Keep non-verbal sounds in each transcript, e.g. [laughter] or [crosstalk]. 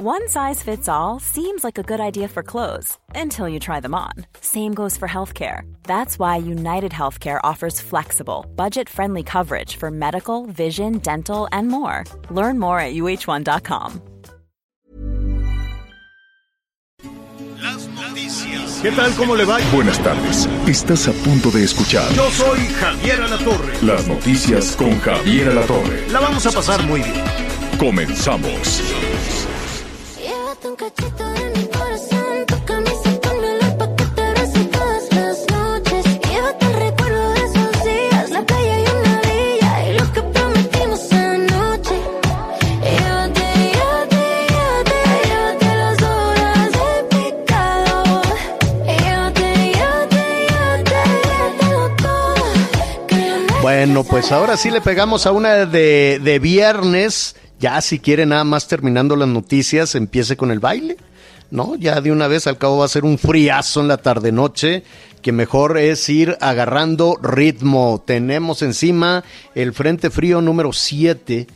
One size fits all seems like a good idea for clothes until you try them on. Same goes for healthcare. That's why United Healthcare offers flexible, budget friendly coverage for medical, vision, dental, and more. Learn more at uh1.com. Las noticias. ¿Qué tal? ¿Cómo le va? Buenas tardes. Estás a punto de escuchar Yo soy Javier Alatorre. las noticias con Javier Alatorre. La vamos a pasar muy bien. Comenzamos. Bueno, pues ahora sí le pegamos a una de, de viernes. Ya si quiere nada más terminando las noticias, empiece con el baile. ¿No? Ya de una vez al cabo va a ser un friazo en la tarde noche, que mejor es ir agarrando ritmo. Tenemos encima el Frente Frío número 7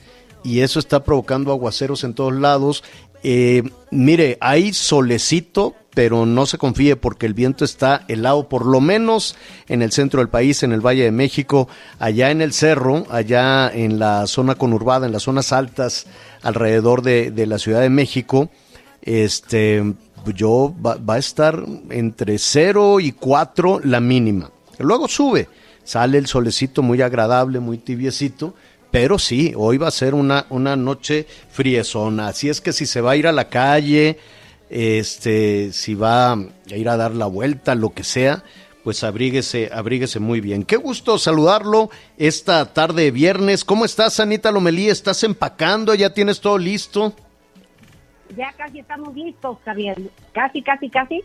y eso está provocando aguaceros en todos lados. Eh, mire, hay solecito, pero no se confíe porque el viento está helado, por lo menos en el centro del país, en el Valle de México, allá en el cerro, allá en la zona conurbada, en las zonas altas alrededor de, de la Ciudad de México. Este, yo va, a estar entre 0 y 4 la mínima. Luego sube, sale el solecito muy agradable, muy tibiecito, pero sí, hoy va a ser una, una noche friezona. Así es que si se va a ir a la calle, este, si va a ir a dar la vuelta, lo que sea, pues abríguese, abríguese muy bien. Qué gusto saludarlo esta tarde de viernes. ¿Cómo estás, Anita Lomelí? ¿Estás empacando? ¿Ya tienes todo listo? ya casi estamos listos, Javier. Casi, casi, casi.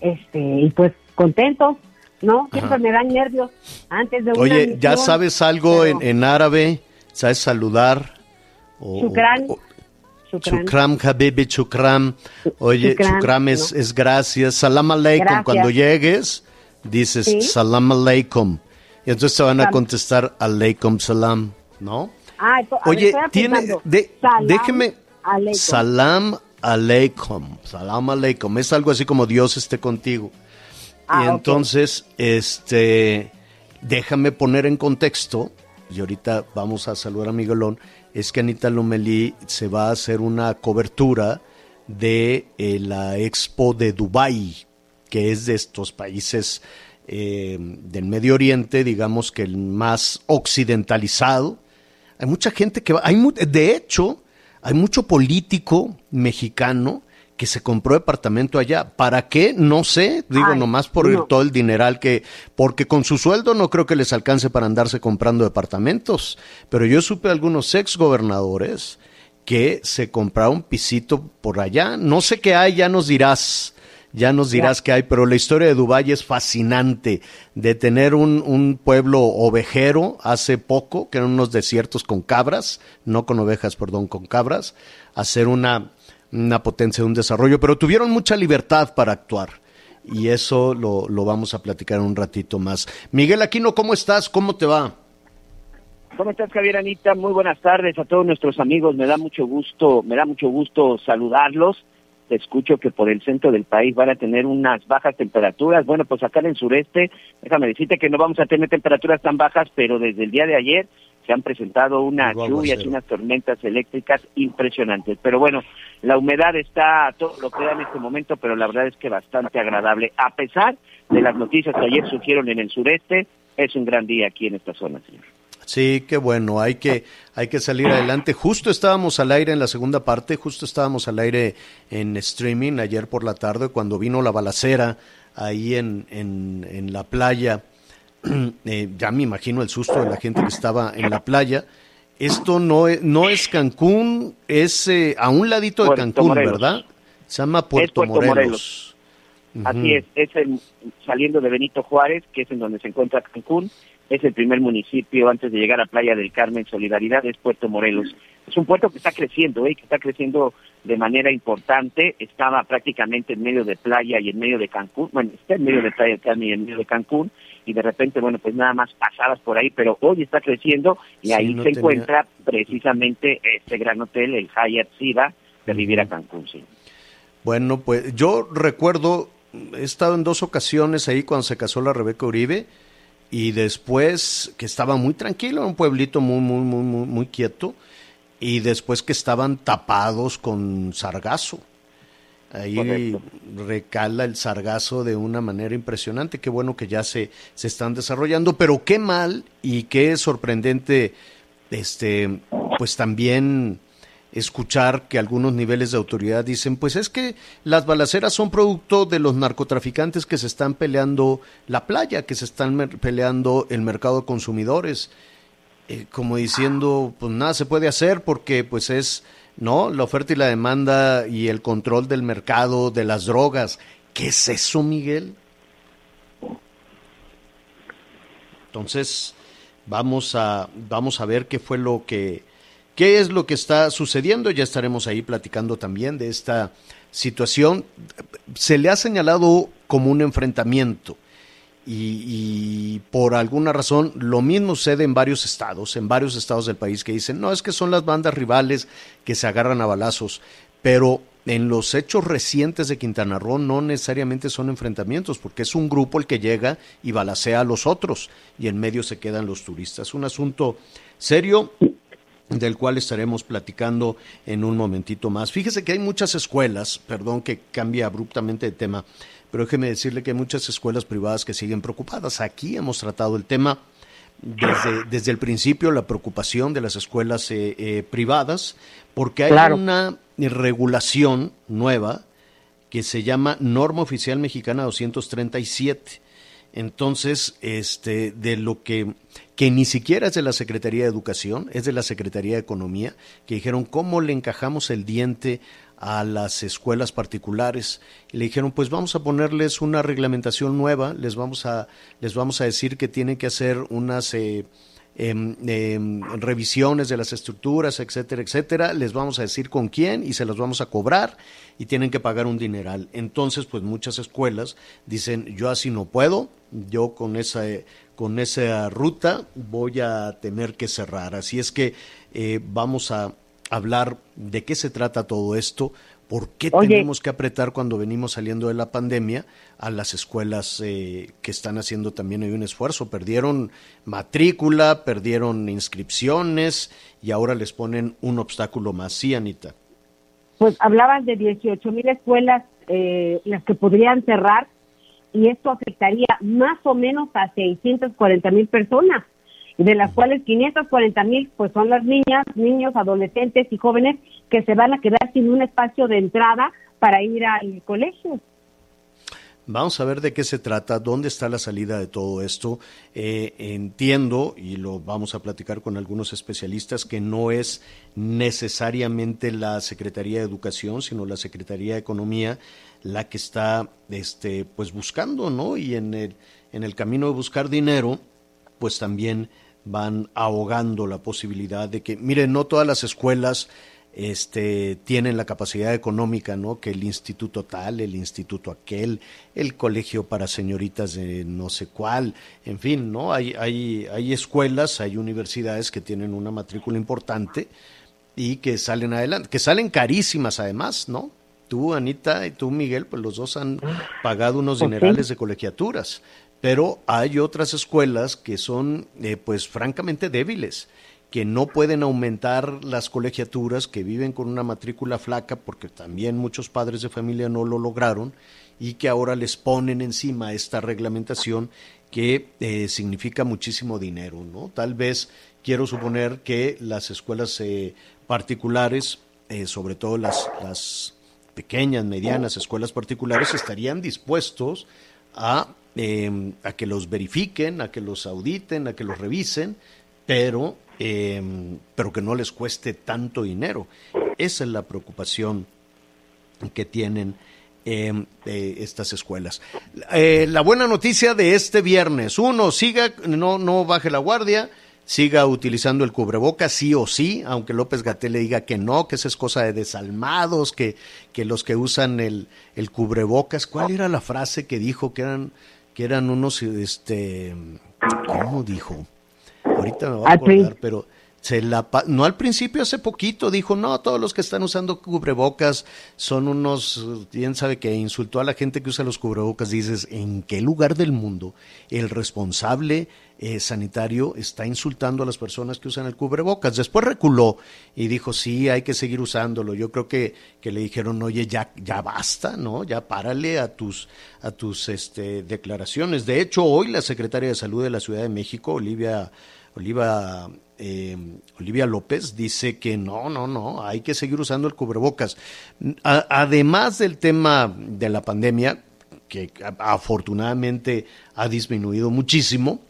Este, y pues contentos, ¿no? Siempre me dan nervios antes de una Oye, ¿ya sabes algo en, pero en árabe? ¿Sabes saludar? O- o- Shukran. Chukram, Habibi, Chukram. Oye, Chukram es, ¿no? es gracias. Salam aleikum. Gracias. Cuando llegues, dices Sí. salam aleikum. Y entonces te van a contestar aleikum salam, ¿no? Ah, ver, Oye, tiene, de- Salam déjeme. aleikum. Salam aleikum. Salam aleikum. Es algo así como Dios esté contigo. Ah, y entonces, este, déjame poner en contexto, y ahorita vamos a saludar a Miguelón, es que Anita Lomelí se va a hacer una cobertura de eh, la Expo de Dubai, que es de estos países eh, del Medio Oriente, digamos que el más occidentalizado. Hay mucha gente que va, hay de hecho, hay mucho político mexicano que se compró departamento allá. ¿Para qué? No sé, digo Ay, nomás por no. todo el dineral que, porque con su sueldo no creo que les alcance para andarse comprando departamentos. Pero yo supe algunos ex gobernadores que se compraron pisito por allá. No sé qué hay, ya nos dirás. Ya nos dirás qué hay, pero la historia de Dubái es fascinante. De tener un, un pueblo ovejero hace poco, que eran unos desiertos con cabras, no con ovejas, perdón, con cabras, hacer una, una potencia, un desarrollo, pero tuvieron mucha libertad para actuar. Y eso lo, lo vamos a platicar un ratito más. Miguel Aquino, ¿cómo estás? ¿Cómo te va? ¿Cómo estás, Javier Anita? Muy buenas tardes a todos nuestros amigos. Me da mucho gusto, me da mucho gusto saludarlos. Te escucho que por el centro del país van a tener unas bajas temperaturas. Bueno, pues acá en el sureste, déjame decirte que no vamos a tener temperaturas tan bajas, pero desde el día de ayer se han presentado unas lluvias y unas tormentas eléctricas impresionantes. Pero bueno, la humedad está a todo lo que da en este momento, pero la verdad es que bastante agradable. A pesar de las noticias que ayer surgieron en el sureste, es un gran día aquí en esta zona, señor. Sí, qué bueno, hay que, hay que salir adelante. Justo estábamos al aire en la segunda parte, justo estábamos al aire en streaming ayer por la tarde cuando vino la balacera ahí en, en, en la playa. [clears throat] Eh, ya me imagino el susto de la gente que estaba en la playa. Esto no es, no es Cancún, es eh, a un ladito de Cancún, Morelos. ¿verdad? Se llama Puerto, Puerto Morelos. Morelos. Así es, es el, saliendo de Benito Juárez, que es en donde se encuentra Cancún, es el primer municipio antes de llegar a Playa del Carmen, Solidaridad, es Puerto Morelos. Es un puerto que está creciendo, ¿eh? que está creciendo de manera importante, estaba prácticamente en medio de playa y en medio de Cancún, bueno, está en medio de Playa del Carmen y en medio de Cancún, y de repente, bueno, pues nada más pasabas por ahí, pero hoy está creciendo y Sí, ahí no se tenía- encuentra precisamente este gran hotel, el Hyatt Ziva, de Riviera Cancún, sí. Bueno, pues yo recuerdo, he estado en dos ocasiones ahí cuando se casó la Rebeca Uribe y después que estaba muy tranquilo, un pueblito muy, muy, muy, muy, muy quieto y después que estaban tapados con sargazo. Ahí Correcto. recala el sargazo de una manera impresionante. Qué bueno que ya se, se están desarrollando, pero qué mal y qué sorprendente, este, pues también escuchar que algunos niveles de autoridad dicen, pues es que las balaceras son producto de los narcotraficantes que se están peleando la playa, que se están peleando el mercado de consumidores, eh, como diciendo, pues nada se puede hacer porque pues es, ¿no? La oferta y la demanda y el control del mercado de las drogas. ¿Qué es eso, Miguel? Entonces, vamos a, vamos a ver qué fue lo que, qué es lo que está sucediendo. Ya estaremos ahí platicando también de esta situación. Se le ha señalado como un enfrentamiento y, por alguna razón lo mismo sucede en varios estados, en varios estados del país que dicen, no, es que son las bandas rivales que se agarran a balazos, pero en los hechos recientes de Quintana Roo no necesariamente son enfrentamientos, porque es un grupo el que llega y balacea a los otros y en medio se quedan los turistas. Un asunto serio del cual estaremos platicando en un momentito más. Fíjese que hay muchas escuelas, perdón que cambie abruptamente de tema, pero déjeme decirle que hay muchas escuelas privadas que siguen preocupadas. Aquí hemos tratado el tema desde, desde el principio, la preocupación de las escuelas eh, eh, privadas, porque hay Claro. una regulación nueva que se llama Norma Oficial Mexicana 237. Entonces, este, de lo que, que ni siquiera es de la Secretaría de Educación, es de la Secretaría de Economía, que dijeron cómo le encajamos el diente a las escuelas particulares. Y le dijeron, pues vamos a ponerles una reglamentación nueva, les vamos a, les vamos a decir que tienen que hacer unas eh, em, em, revisiones de las estructuras, etcétera, etcétera. Les vamos a decir con quién y se las vamos a cobrar y tienen que pagar un dineral. Entonces, pues muchas escuelas dicen, yo así no puedo, yo con esa, eh, con esa ruta voy a tener que cerrar. Así es que eh, vamos a hablar de qué se trata todo esto, por qué Oye. tenemos que apretar cuando venimos saliendo de la pandemia a las escuelas eh, que están haciendo también hay un esfuerzo. Perdieron matrícula, perdieron inscripciones y ahora les ponen un obstáculo más. Sí, Anita. Pues hablaban de 18 mil escuelas eh, las que podrían cerrar y esto afectaría más o menos a 640 mil personas, de las cuales 540 mil pues son las niñas, niños, adolescentes y jóvenes que se van a quedar sin un espacio de entrada para ir al colegio. Vamos a ver de qué se trata, dónde está la salida de todo esto. Eh, entiendo, y lo vamos a platicar con algunos especialistas, que no es necesariamente la Secretaría de Educación, sino la Secretaría de Economía la que está este, pues buscando, ¿no? Y en el, en el camino de buscar dinero, pues también van ahogando la posibilidad de que, miren, no todas las escuelas este, tienen la capacidad económica, ¿no? Que el instituto tal, el instituto aquel, el colegio para señoritas de no sé cuál, en fin, ¿no? Hay, hay, hay escuelas, hay universidades que tienen una matrícula importante y que salen adelante, que salen carísimas además, ¿no? Tú, Anita, y tú, Miguel, pues los dos han pagado unos dinerales de colegiaturas, pero hay otras escuelas que son, eh, pues, francamente débiles que no pueden aumentar las colegiaturas, que viven con una matrícula flaca, porque también muchos padres de familia no lo lograron, y que ahora les ponen encima esta reglamentación que eh, significa muchísimo dinero, ¿no? Tal vez quiero suponer que las escuelas eh, particulares, sobre todo las, las pequeñas, medianas escuelas particulares, estarían dispuestos a, eh, a que los verifiquen, a que los auditen, a que los revisen, pero, eh, pero que no les cueste tanto dinero. Esa es la preocupación que tienen eh, estas escuelas. Eh, la buena noticia de este viernes, uno, siga, no, no baje la guardia, siga utilizando el cubreboca sí o sí, aunque López Gatel le diga que no, que esa es cosa de desalmados, que, que los que usan el, el cubrebocas, ¿cuál era la frase que dijo que eran, que eran unos, este, ¿cómo dijo? Ahorita me voy a prin- acordar, pero se la no al principio, hace poquito dijo, no, todos los que están usando cubrebocas son unos, bien sabe que insultó a la gente que usa los cubrebocas. Dices, ¿en qué lugar del mundo el responsable eh, sanitario está insultando a las personas que usan el cubrebocas? Después reculó y dijo, sí, hay que seguir usándolo. Yo creo que, que le dijeron, oye, ya, ya basta, ¿no? Ya párale a tus, a tus este, declaraciones. De hecho, hoy la secretaria de Salud de la Ciudad de México, Olivia Oliva, eh, Olivia López dice que no, no, no, hay que seguir usando el cubrebocas. Además del tema de la pandemia, que afortunadamente ha disminuido muchísimo,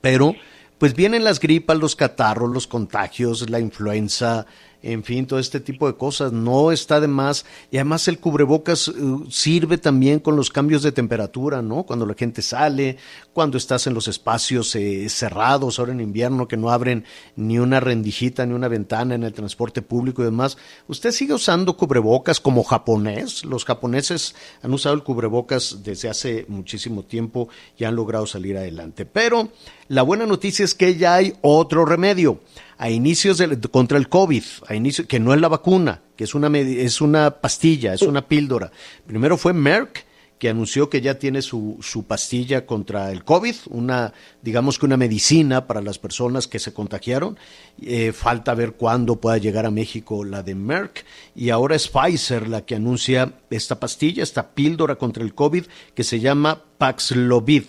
pero pues vienen las gripas, los catarros, los contagios, la influenza, en fin, todo este tipo de cosas. No está de más. Y además el cubrebocas eh, sirve también con los cambios de temperatura, ¿no? Cuando la gente sale, cuando estás en los espacios eh, cerrados, ahora en invierno, que no abren ni una rendijita, ni una ventana en el transporte público y demás. ¿Usted sigue usando cubrebocas como japonés? Los japoneses han usado el cubrebocas desde hace muchísimo tiempo y han logrado salir adelante. Pero la buena noticia es que ya hay otro remedio. A inicios del, contra el COVID, a inicio, que no es la vacuna, que es una, es una pastilla, es una píldora. Primero fue Merck, que anunció que ya tiene su, su pastilla contra el COVID, una, digamos que una medicina para las personas que se contagiaron. Eh, falta ver cuándo pueda llegar a México la de Merck. Y ahora es Pfizer la que anuncia esta pastilla, esta píldora contra el COVID, que se llama Paxlovid,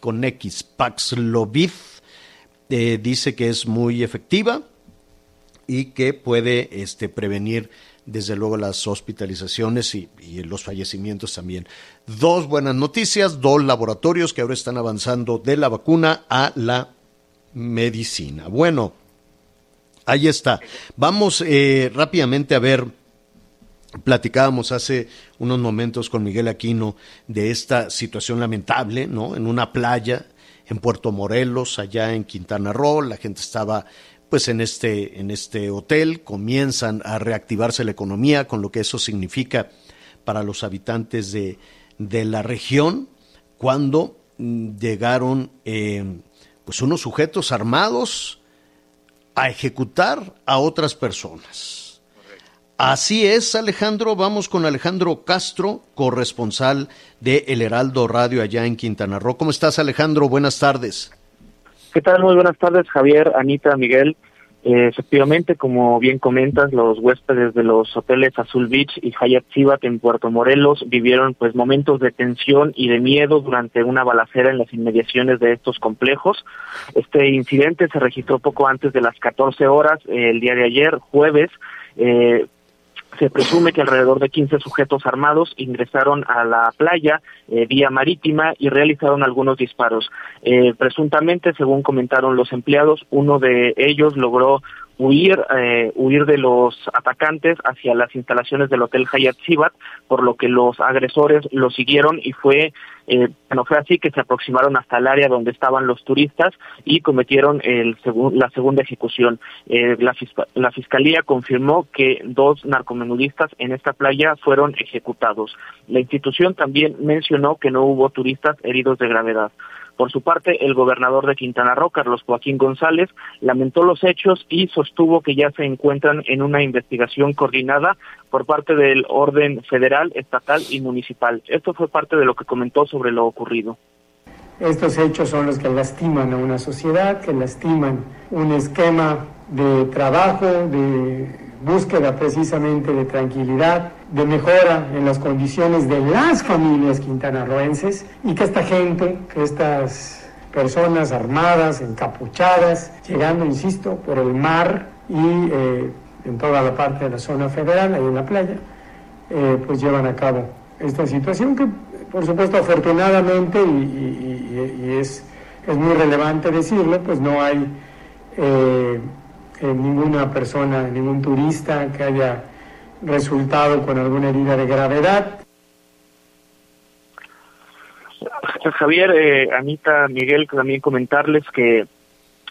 con X, Paxlovid. Eh, dice que es muy efectiva y que puede este, prevenir desde luego las hospitalizaciones y, los fallecimientos también. Dos buenas noticias, dos laboratorios que ahora están avanzando de la vacuna a la medicina. Bueno, ahí está. Vamos eh, rápidamente a ver platicábamos hace unos momentos con Miguel Aquino de esta situación lamentable, ¿no? En una playa en Puerto Morelos, allá en Quintana Roo, la gente estaba pues en este en este hotel, comienzan a reactivarse la economía con lo que eso significa para los habitantes de, de la región cuando mm, llegaron eh, pues unos sujetos armados a ejecutar a otras personas. Así es, Alejandro. Vamos con Alejandro Castro, corresponsal de El Heraldo Radio allá en Quintana Roo. ¿Cómo estás, Alejandro? Buenas tardes. ¿Qué tal? Muy buenas tardes, Javier, Anita, Miguel. Eh, efectivamente, como bien comentas, los huéspedes de los hoteles Azul Beach y Hyatt Zivat en Puerto Morelos vivieron pues momentos de tensión y de miedo durante una balacera en las inmediaciones de estos complejos. Este incidente se registró poco antes de las 14 horas eh, el día de ayer, jueves. Eh, se presume que alrededor de 15 sujetos armados ingresaron a la playa eh, vía marítima y realizaron algunos disparos. Eh, presuntamente, según comentaron los empleados, uno de ellos logró huir eh, huir de los atacantes hacia las instalaciones del hotel Hyatt Zivat, por lo que los agresores lo siguieron y fue eh, no fue así que se aproximaron hasta el área donde estaban los turistas y cometieron el segun- la segunda ejecución. Eh, la, fisca- la fiscalía confirmó que dos narcomenudistas en esta playa fueron ejecutados. La institución también mencionó que no hubo turistas heridos de gravedad. Por su parte, el gobernador de Quintana Roo, Carlos Joaquín González, lamentó los hechos y sostuvo que ya se encuentran en una investigación coordinada por parte del orden federal, estatal y municipal. Esto fue parte de lo que comentó sobre lo ocurrido. Estos hechos son los que lastiman a una sociedad, que lastiman un esquema de trabajo, de búsqueda precisamente de tranquilidad, de mejora en las condiciones de las familias quintanarroenses y que esta gente, que estas personas armadas, encapuchadas, llegando, insisto, por el mar y eh, en toda la parte de la zona federal, ahí en la playa, eh, pues llevan a cabo esta situación que, por supuesto, afortunadamente, y, es, es muy relevante decirlo, pues no hay eh, eh, ninguna persona, ningún turista que haya resultado con alguna herida de gravedad. Javier, eh, Anita, Miguel, también comentarles que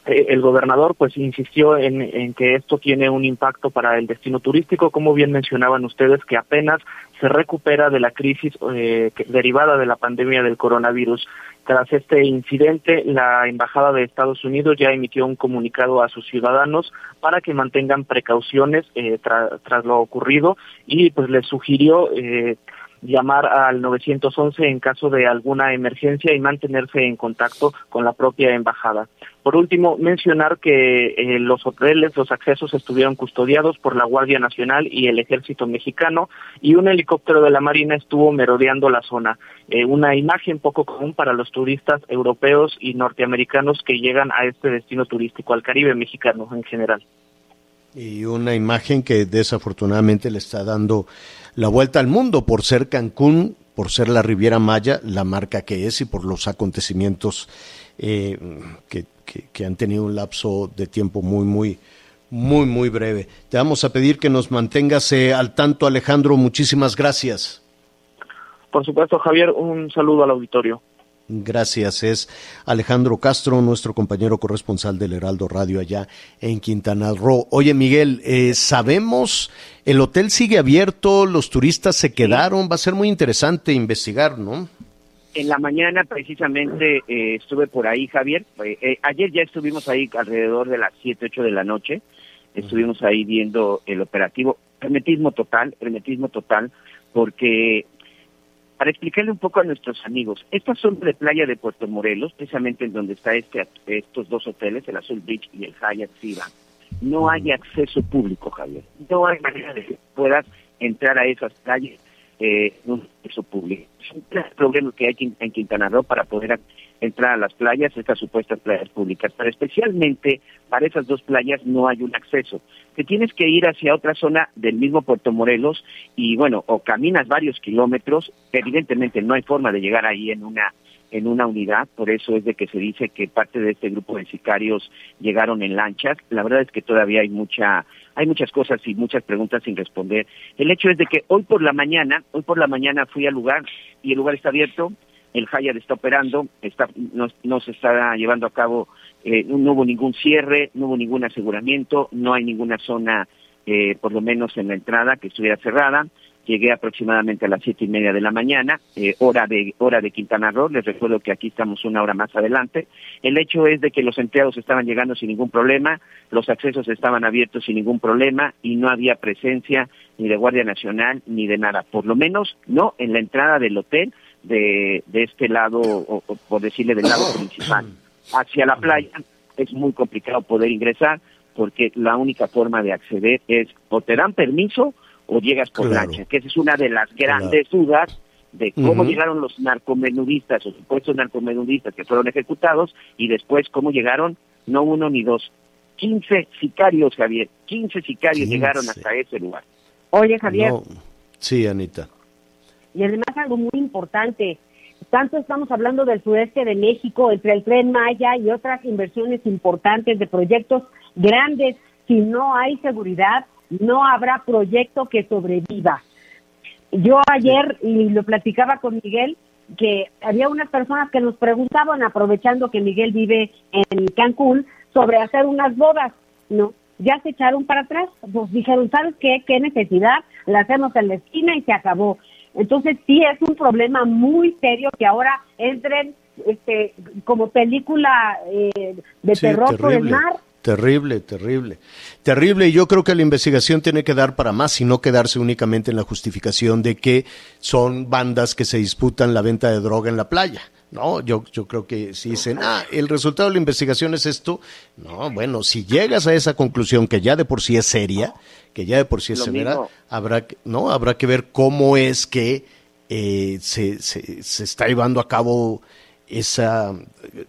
eh, el gobernador pues insistió en, en que esto tiene un impacto para el destino turístico, como bien mencionaban ustedes, que apenas se recupera de la crisis eh, derivada de la pandemia del coronavirus. Tras este incidente, la Embajada de Estados Unidos ya emitió un comunicado a sus ciudadanos para que mantengan precauciones eh, tra- tras lo ocurrido y pues les sugirió eh, llamar al 911 en caso de alguna emergencia y mantenerse en contacto con la propia embajada. Por último, mencionar que eh, los hoteles, los accesos estuvieron custodiados por la Guardia Nacional y el Ejército Mexicano y un helicóptero de la Marina estuvo merodeando la zona. Eh, una imagen poco común para los turistas europeos y norteamericanos que llegan a este destino turístico, al Caribe mexicano en general. Y una imagen que desafortunadamente le está dando la vuelta al mundo por ser Cancún, por ser la Riviera Maya, la marca que es y por los acontecimientos eh, que, han tenido un lapso de tiempo muy, muy, muy, muy breve. Te vamos a pedir que nos mantengas eh, al tanto, Alejandro. Muchísimas gracias. Por supuesto, Javier, un saludo al auditorio. Gracias. Es Alejandro Castro, nuestro compañero corresponsal del Heraldo Radio allá en Quintana Roo. Oye, Miguel, eh, sabemos, el hotel sigue abierto, los turistas se quedaron, va a ser muy interesante investigar, ¿no? En la mañana precisamente eh, estuve por ahí, Javier. Eh, eh, ayer ya estuvimos ahí alrededor de las 7, 8 de la noche. Estuvimos ahí viendo el operativo. Hermetismo total, hermetismo total, porque para explicarle un poco a nuestros amigos, esta zona de playa de Puerto Morelos, precisamente en donde está este, estos dos hoteles, el Azul Beach y el Hyatt Ziva, no hay acceso público, Javier. No hay manera de que puedas entrar a esas playas eh, en un acceso público. Es un gran problema que hay en Quintana Roo para poder a- entrar a las playas, estas supuestas playas públicas, pero especialmente para esas dos playas no hay un acceso. Te tienes que ir hacia otra zona del mismo Puerto Morelos y bueno, o caminas varios kilómetros, evidentemente no hay forma de llegar ahí en una en una unidad, por eso es de que se dice que parte de este grupo de sicarios llegaron en lanchas. La verdad es que todavía hay mucha hay muchas cosas y muchas preguntas sin responder. El hecho es de que hoy por la mañana, hoy por la mañana fui al lugar y el lugar está abierto, el Hyatt está operando, está, no, no se está llevando a cabo, eh, no hubo ningún cierre, no hubo ningún aseguramiento, no hay ninguna zona, eh, por lo menos en la entrada, que estuviera cerrada. Llegué aproximadamente a las siete y media de la mañana, eh, hora de hora de Quintana Roo. Les recuerdo que aquí estamos una hora más adelante. El hecho es de que los empleados estaban llegando sin ningún problema, los accesos estaban abiertos sin ningún problema y no había presencia ni de Guardia Nacional ni de nada. Por lo menos no en la entrada del hotel de, de este lado, o, o por decirle del lado principal. Hacia la playa es muy complicado poder ingresar porque la única forma de acceder es o te dan permiso o llegas por Claro. lancha, que esa es una de las grandes dudas de cómo llegaron los narcomenudistas o supuestos narcomenudistas que fueron ejecutados y después cómo llegaron no uno ni dos, 15 sicarios, Javier, 15 sicarios 15. llegaron hasta ese lugar. Oye, Javier, No. Sí, Anita. Y además algo muy importante, tanto estamos hablando del sureste de México, entre el tren Maya y otras inversiones importantes de proyectos grandes, si no hay seguridad, no habrá proyecto que sobreviva. Yo ayer, y lo platicaba con Miguel, que había unas personas que nos preguntaban, aprovechando que Miguel vive en Cancún, sobre hacer unas bodas, ¿no? Ya se echaron para atrás, pues dijeron, ¿sabes qué? ¿Qué necesidad? La hacemos en la esquina y se acabó. Entonces sí es un problema muy serio que ahora entren este, como película eh, de Sí, terror por el mar. Terrible, terrible. Terrible, y yo creo que la investigación tiene que dar para más y no quedarse únicamente en la justificación de que son bandas que se disputan la venta de droga en la playa. No, yo, yo creo que si dicen, ah, el resultado de la investigación es esto, no, bueno, si llegas a esa conclusión que ya de por sí es seria, que ya de por sí es Lo severa, mismo. habrá que, no, habrá que ver cómo es que eh, se, se, se está llevando a cabo esa eh,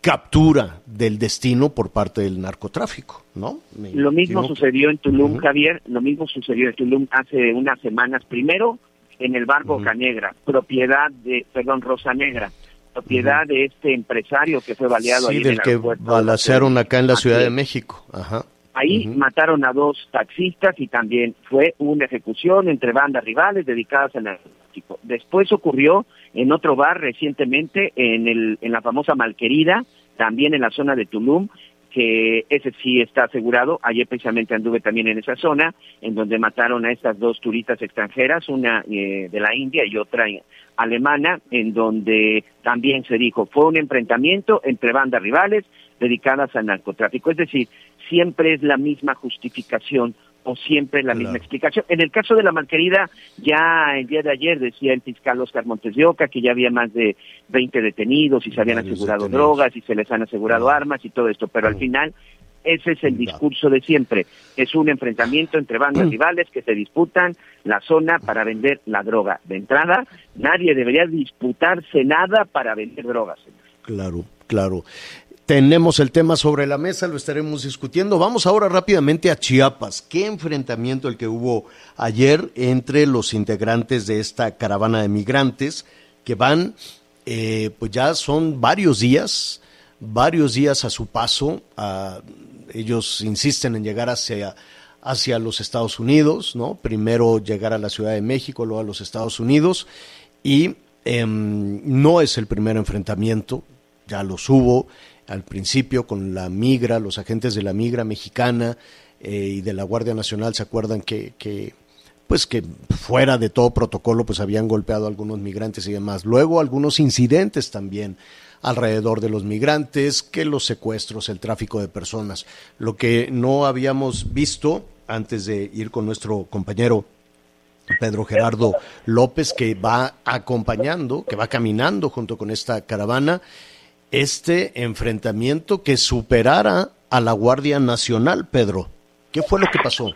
captura del destino por parte del narcotráfico, ¿no? Me Lo mismo imagino sucedió en Tulum. Javier, lo mismo sucedió en Tulum hace unas semanas. Primero, en el bar Boca Negra, propiedad de, perdón, Rosa Negra, propiedad de este empresario que fue baleado ahí Sí, en del el que balacearon acá en la Ciudad de. México. Ajá. Ahí mataron a dos taxistas y también fue una ejecución entre bandas rivales dedicadas al narcotráfico. Después ocurrió en otro bar recientemente, en, el, en la famosa Malquerida, también en la zona de Tulum. Que ese sí está asegurado. Ayer precisamente anduve también en esa zona, en donde mataron a estas dos turistas extranjeras, una eh, de la India y otra alemana, en donde también se dijo fue un enfrentamiento entre bandas rivales dedicadas al narcotráfico. Es decir, siempre es la misma justificación o siempre la misma explicación. En el caso de la malquerida, ya el día de ayer decía el fiscal Oscar Montes de Oca que ya había más de 20 detenidos y se habían asegurado drogas y se les han asegurado armas y todo esto, pero al final ese es el discurso de siempre. Es un enfrentamiento entre bandas [clears throat] rivales que se disputan la zona para vender la droga. De entrada, nadie debería disputarse nada para vender drogas. Claro, claro. Tenemos el tema sobre la mesa, lo estaremos discutiendo. Vamos ahora rápidamente a Chiapas. ¿Qué enfrentamiento el que hubo ayer entre los integrantes de esta caravana de migrantes que van, eh, pues ya son varios días, varios días a su paso. ellos insisten en llegar hacia, hacia los Estados Unidos, ¿no? Primero llegar a la Ciudad de México, luego a los Estados Unidos. Y em, no es el primer enfrentamiento, ya los hubo al principio con la migra, los agentes de la migra mexicana eh, y de la Guardia Nacional se acuerdan que, que, pues que fuera de todo protocolo pues habían golpeado a algunos migrantes y demás. Luego algunos incidentes también alrededor de los migrantes, que los secuestros, el tráfico de personas. Lo que no habíamos visto antes de ir con nuestro compañero Pedro Gerardo López, que va acompañando, que va caminando junto con esta caravana, este enfrentamiento que superara a la Guardia Nacional, Pedro. ¿Qué fue lo que pasó?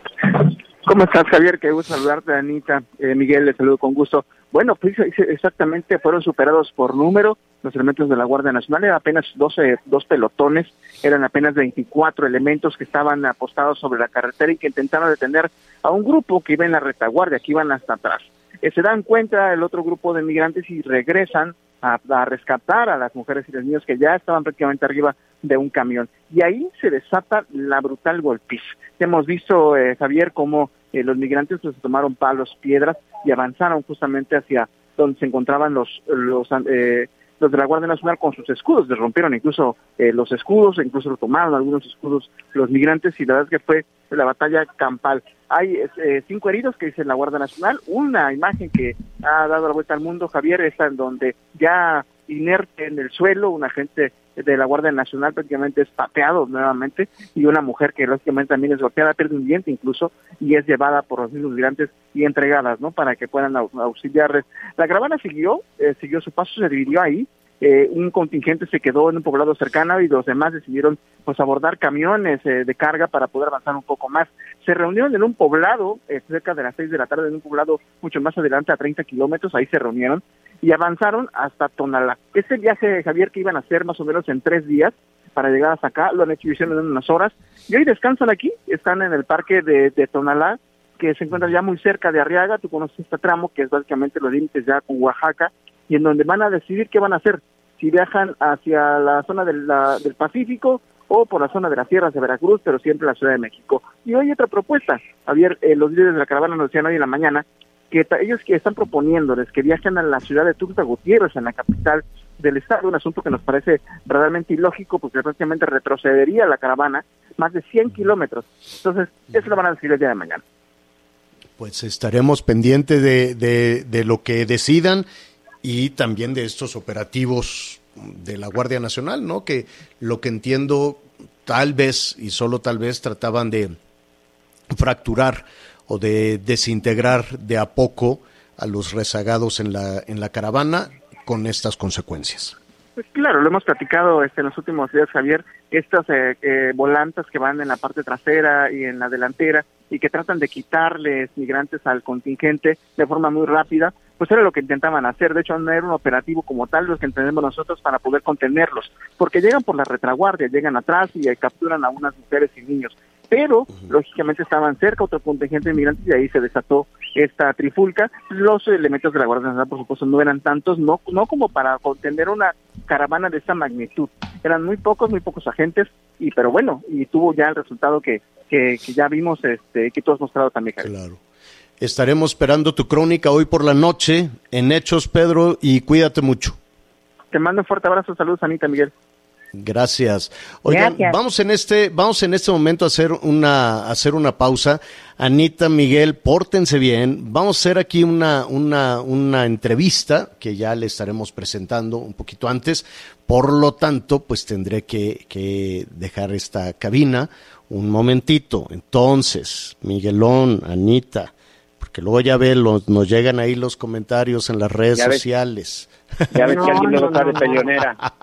¿Cómo estás, Javier? Qué gusto saludarte, Anita. Eh, Miguel, le saludo con gusto. Bueno, pues exactamente fueron superados por número los elementos de la Guardia Nacional. Eran apenas 12, dos pelotones, eran apenas 24 elementos que estaban apostados sobre la carretera y que intentaron detener a un grupo que iba en la retaguardia, que iban hasta atrás. Eh, se dan cuenta el otro grupo de migrantes y regresan a, rescatar a las mujeres y los niños que ya estaban prácticamente arriba de un camión. Y ahí se desata la brutal golpiz. Hemos visto, eh, Javier, cómo eh, los migrantes pues, tomaron palos, piedras y avanzaron justamente hacia donde se encontraban los, los eh, los de la Guardia Nacional con sus escudos, les rompieron incluso eh, los escudos, incluso tomaron algunos escudos los migrantes y la verdad es que fue la batalla campal. Hay eh, cinco heridos que dice la Guardia Nacional, una imagen que ha dado la vuelta al mundo, Javier, está en donde ya inerte en el suelo, un agente de la Guardia Nacional prácticamente es pateado nuevamente y una mujer que lógicamente también es golpeada, pierde un diente incluso y es llevada por los mismos migrantes y entregadas, ¿no? Para que puedan auxiliarles. La caravana siguió, eh, siguió su paso, se dividió ahí, eh, un contingente se quedó en un poblado cercano y los demás decidieron pues abordar camiones eh, de carga para poder avanzar un poco más. Se reunieron en un poblado, eh, cerca de las seis de la tarde, en un poblado mucho más adelante, a 30 kilómetros, ahí se reunieron y avanzaron hasta Tonalá. Este viaje, Javier, que iban a hacer más o menos en tres días para llegar hasta acá, lo han hecho en unas horas y hoy descansan aquí, están en el parque de, de Tonalá, que se encuentra ya muy cerca de Arriaga, tú conoces este tramo que es básicamente los límites ya con Oaxaca, y en donde van a decidir qué van a hacer, si viajan hacia la zona del, Pacífico o por la zona de las tierras de Veracruz, pero siempre la Ciudad de México. Y hoy otra propuesta, Javier, eh, los líderes de la caravana nos decían hoy en la mañana que ellos que están proponiéndoles que viajen a la ciudad de Tuxtla Gutiérrez, en la capital del estado, un asunto que nos parece realmente ilógico porque prácticamente retrocedería la caravana más de 100 kilómetros. Entonces, eso lo van a decir el día de mañana. Pues estaremos pendientes de, de, de lo que decidan y también de estos operativos de la Guardia Nacional, ¿no? Que lo que entiendo, tal vez y solo tal vez trataban de fracturar o de desintegrar de a poco a los rezagados en la, en la caravana con estas consecuencias. Pues claro, lo hemos platicado este, en los últimos días, Javier, estas eh, eh, volantas que van en la parte trasera y en la delantera y que tratan de quitarles migrantes al contingente de forma muy rápida, pues era lo que intentaban hacer. De hecho, no era un operativo como tal los que entendemos nosotros para poder contenerlos, porque llegan por la retraguardia, llegan atrás y eh, capturan a unas mujeres y niños. Pero, lógicamente, estaban cerca otro contingente de migrantes y ahí se desató esta trifulca. Los elementos de la Guardia Nacional, por supuesto, no eran tantos, no, no como para contener una caravana de esta magnitud. Eran muy pocos, muy pocos agentes, y pero bueno, y tuvo ya el resultado que, que, ya vimos, este, que tú has mostrado también, Claro. Estaremos esperando tu crónica hoy por la noche en Hechos, Pedro, y cuídate mucho. Te mando un fuerte abrazo, saludos, Anita Miguel. Gracias. Oigan, Gracias. vamos en este, vamos en este momento a hacer una, a hacer una pausa. Anita, Miguel, pórtense bien. Vamos a hacer aquí una, una, una entrevista que ya le estaremos presentando un poquito antes. Por lo tanto, pues tendré que, que dejar esta cabina un momentito. Entonces, Miguelón, Anita, porque luego ya ve, los, nos llegan ahí los comentarios en las redes Ya ves. sociales. Ya ves que alguien no, luego está no, de no. peleonera.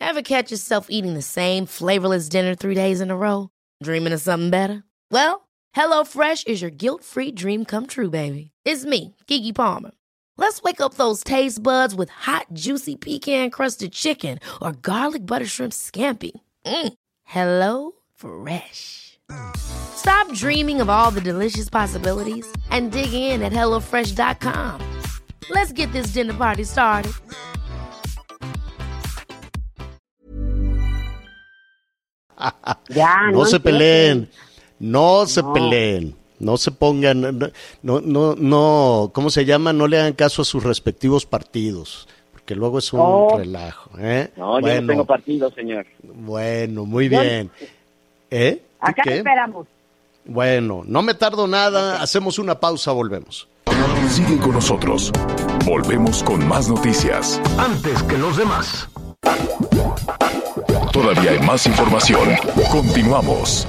Ever catch yourself eating the same flavorless dinner three days in a row? Dreaming of something better? Well, HelloFresh is your guilt-free dream come true, baby. It's me, Kiki Palmer. Let's wake up those taste buds with hot, juicy pecan-crusted chicken or garlic butter shrimp scampi. Mm. Hello Fresh. Stop dreaming of all the delicious possibilities and dig in at HelloFresh.com. Let's get this dinner party started. Ya, no se empiecen. peleen, no se No. peleen, no se pongan, no, no, no, no, ¿cómo se llama? No le hagan caso a sus respectivos partidos, porque luego es un Oh. relajo. ¿eh? No, yo bueno, no tengo partido, señor. bueno, muy Yo- bien. ¿Eh? ¿Tú Acá qué? esperamos. Bueno, no me tardo nada, hacemos una pausa, volvemos. Sigue con nosotros. Volvemos con más noticias. Antes que los demás. Todavía hay más información. Continuamos.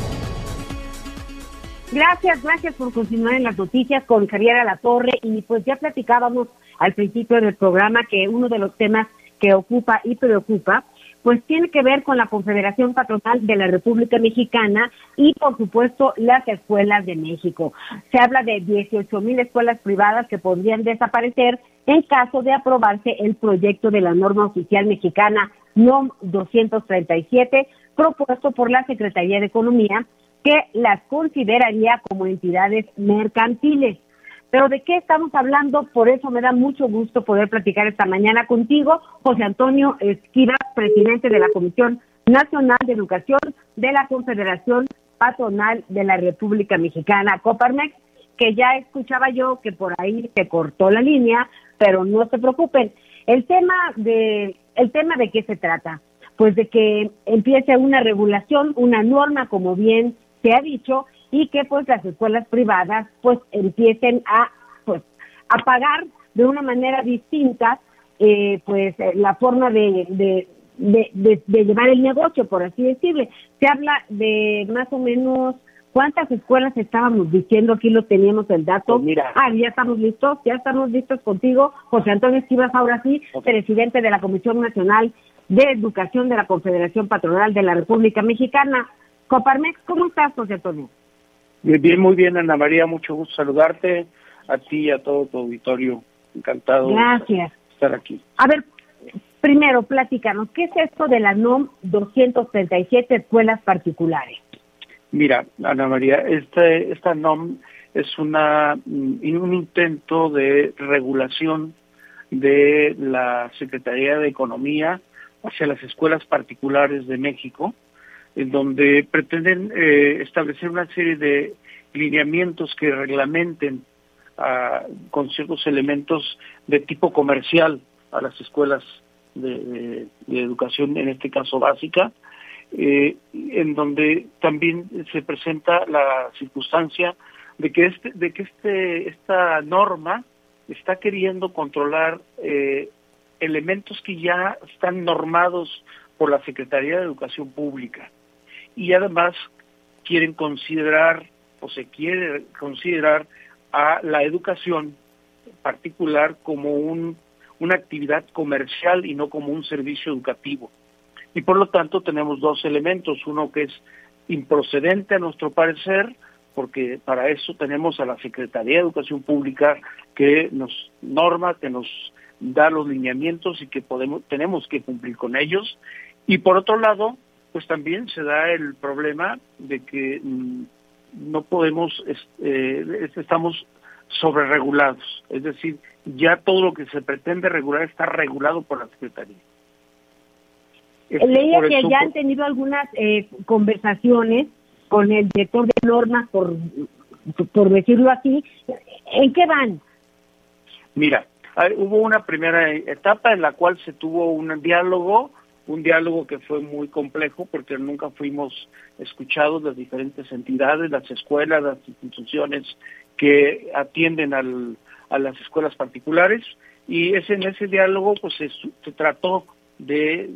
Gracias, gracias por continuar en las noticias con Javier La Torre y pues ya platicábamos al principio del programa que uno de los temas que ocupa y preocupa pues tiene que ver con la Confederación Patronal de la República Mexicana y por supuesto las escuelas de México. Se habla de 18 mil escuelas privadas que podrían desaparecer en caso de aprobarse el proyecto de la norma oficial mexicana NOM 237 propuesto por la Secretaría de Economía que las consideraría como entidades mercantiles. Pero ¿de qué estamos hablando? Por eso me da mucho gusto poder platicar esta mañana contigo, José Antonio Esquiva, presidente de la Comisión Nacional de Educación de la Confederación Patronal de la República Mexicana, Coparmex, que ya escuchaba yo que por ahí se cortó la línea, pero no se preocupen. El tema de el tema de qué se trata? Pues de que empiece una regulación, una norma, como bien se ha dicho, y que pues las escuelas privadas pues empiecen a pues a pagar de una manera distinta eh, pues eh, la forma de, de, de, de- de llevar el negocio, por así decirle. Se habla de más o menos cuántas escuelas estábamos diciendo, aquí lo teníamos el dato. Pues mira. Ah, ya estamos listos, ya estamos listos contigo, José Antonio Esquivas, ahora sí, presidente de la Comisión Nacional de Educación de la Confederación Patronal de la República Mexicana. Coparmex, ¿cómo estás, José Antonio? Bien, muy bien, Ana María, mucho gusto saludarte, a ti y a todo tu auditorio. Encantado Gracias. de estar aquí. A ver, primero, platícanos, ¿qué es esto de la NOM 237 escuelas particulares? Mira, Ana María, este, esta NOM es una, mm, un intento de regulación de la Secretaría de Economía hacia las escuelas particulares de México, en donde pretenden eh, establecer una serie de lineamientos que reglamenten ah, con ciertos elementos de tipo comercial a las escuelas de, educación, en este caso básica, eh, en donde también se presenta la circunstancia de que este, de que este, esta norma está queriendo controlar eh, elementos que ya están normados por la Secretaría de Educación Pública y además quieren considerar o se quiere considerar a la educación particular como un, una actividad comercial y no como un servicio educativo. Y por lo tanto tenemos dos elementos, uno que es improcedente a nuestro parecer, porque para eso tenemos a la Secretaría de Educación Pública que nos norma, que nos da los lineamientos y que podemos tenemos que cumplir con ellos. Y por otro lado, pues también se da el problema de que mm, no podemos, eh, estamos sobreregulados, es decir, ya todo lo que se pretende regular está regulado por la Secretaría. Leía que eso, ya han tenido algunas eh, conversaciones con el director de normas, por, por decirlo así. ¿En qué van? Mira, Hay- hubo una primera etapa en la cual se tuvo un diálogo, un diálogo que fue muy complejo porque nunca fuimos escuchados las diferentes entidades, las escuelas, las instituciones que atienden al- a las escuelas particulares y es en ese diálogo pues se, se trató de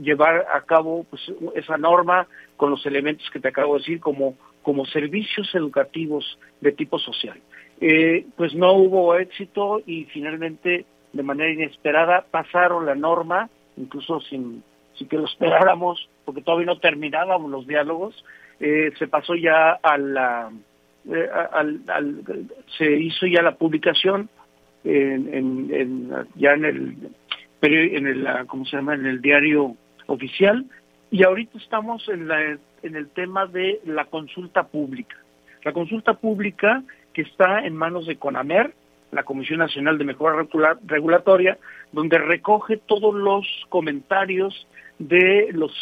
llevar a cabo pues esa norma con los elementos que te acabo de decir como como servicios educativos de tipo social. Eh, pues no hubo éxito y finalmente de manera inesperada pasaron la norma, incluso sin, sin que lo esperáramos, porque todavía no terminábamos los diálogos, eh, se pasó ya a la, eh, al- al- se hizo ya la publicación en, en- en- ya en el en el ah, cómo se llama en el diario oficial y ahorita estamos en la en el tema de la consulta pública. La consulta pública que está en manos de CONAMER la Comisión Nacional de Mejora Regula- Regulatoria donde recoge todos los comentarios de los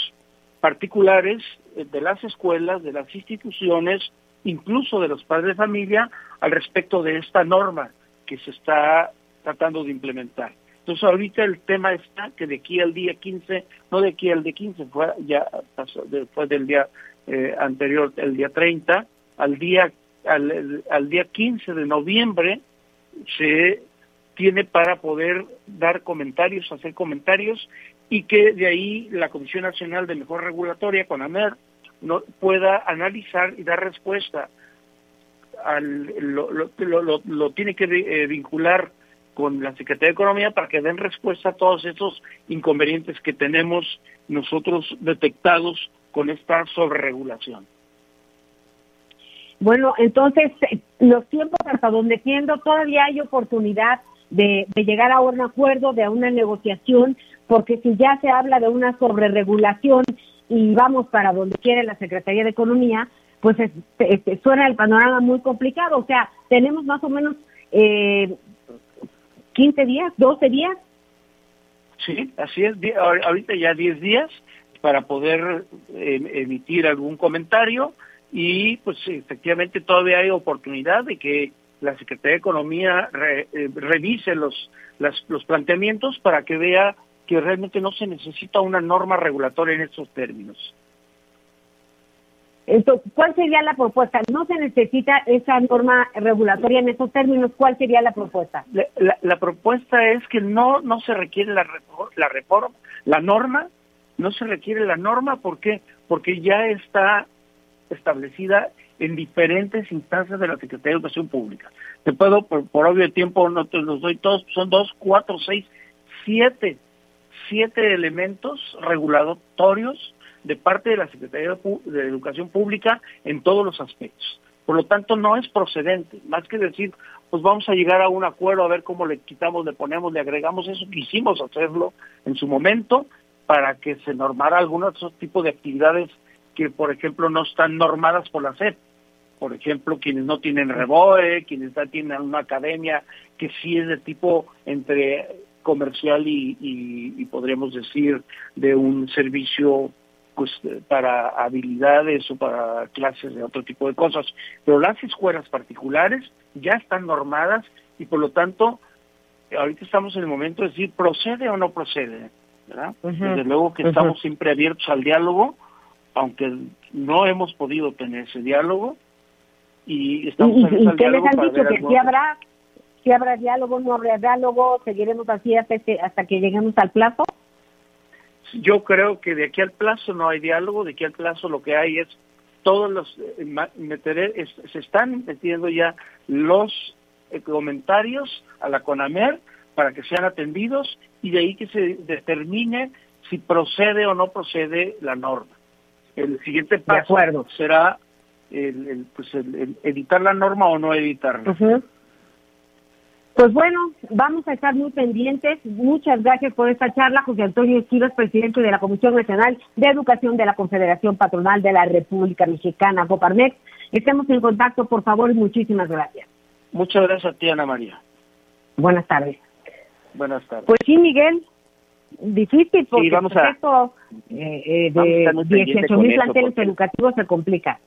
particulares eh, de las escuelas, de las instituciones, incluso de los padres de familia, al respecto de esta norma que se está tratando de implementar. Entonces ahorita el tema está que de aquí al día 15, no de aquí al día 15, fue ya pasó, después del día eh, anterior, el día 30, al día al, al día 15 de noviembre se tiene para poder dar comentarios, hacer comentarios y que de ahí la Comisión Nacional de Mejor Regulatoria, CONAMER, no, pueda analizar y dar respuesta. Al, lo, lo, lo, lo- tiene que eh, vincular con la Secretaría de Economía para que den respuesta a todos esos inconvenientes que tenemos nosotros detectados con esta sobreregulación. Bueno, entonces, los tiempos hasta donde entiendo, todavía hay oportunidad de, de llegar a un acuerdo, de una negociación, porque si ya se habla de una sobreregulación y vamos para donde quiere la Secretaría de Economía, pues es- este, suena el panorama muy complicado. O sea, tenemos más o menos eh, 15 días, 12 días. Sí, así es. Ahorita ya 10 días para poder eh, emitir algún comentario y pues efectivamente todavía hay oportunidad de que la Secretaría de Economía re- eh, revise los, las- los planteamientos para que vea que realmente no se necesita una norma regulatoria en estos términos. Entonces, ¿cuál sería la propuesta? No se necesita esa norma regulatoria en esos términos. ¿Cuál sería la propuesta? La, la- la propuesta es que no no se requiere la la reforma, la norma, no se requiere la norma, ¿por qué? Porque ya está establecida en diferentes instancias de la Secretaría de Educación Pública. Te puedo, por, por obvio tiempo, no te los doy todos, son dos, cuatro, seis, siete, siete elementos regulatorios de parte de la Secretaría de Educación Pública en todos los aspectos. Por lo tanto, no es procedente, más que decir, pues vamos a llegar a un acuerdo, a ver cómo le quitamos, le ponemos, le agregamos eso, quisimos hacerlo en su momento para que se normara algún otro tipo de actividades que, por ejemplo, no están normadas por la SEP. Por ejemplo, quienes no tienen reboe, quienes ya tienen una academia que sí es de tipo entre comercial y, y- y podríamos decir de un servicio pues para habilidades o para clases de otro tipo de cosas. Pero las escuelas particulares ya están normadas y por lo tanto ahorita estamos en el momento de decir procede o no procede, ¿verdad? Ujú, Desde luego que estamos siempre abiertos al diálogo, aunque no hemos podido tener ese diálogo y ¿Y, estamos y- abiertos y al qué les han dicho? ¿Que sí habrá, sí habrá diálogo, no habrá diálogo? ¿Seguiremos así hasta que, hasta que lleguemos al plazo? Yo creo que de aquí al plazo no hay diálogo, de aquí al plazo lo que hay es todos los eh, meteré- es- se están metiendo ya los eh, comentarios a la CONAMER para que sean atendidos y de ahí que se determine si procede o no procede la norma. El siguiente paso será el, el, pues el- el editar la norma o no editarla. Pues bueno, vamos a estar muy pendientes. Muchas gracias por esta charla, José Antonio Esquivas, presidente de la Comisión Nacional de Educación de la Confederación Patronal de la República Mexicana, Coparmex. Estemos en contacto, por favor, y muchísimas gracias. Muchas gracias a ti, Ana María. Buenas tardes. Buenas tardes. Pues sí, Miguel, difícil porque vamos a- esto eh, eh, de estar muy pendiente 18 con mil planteles porque- educativos se complica.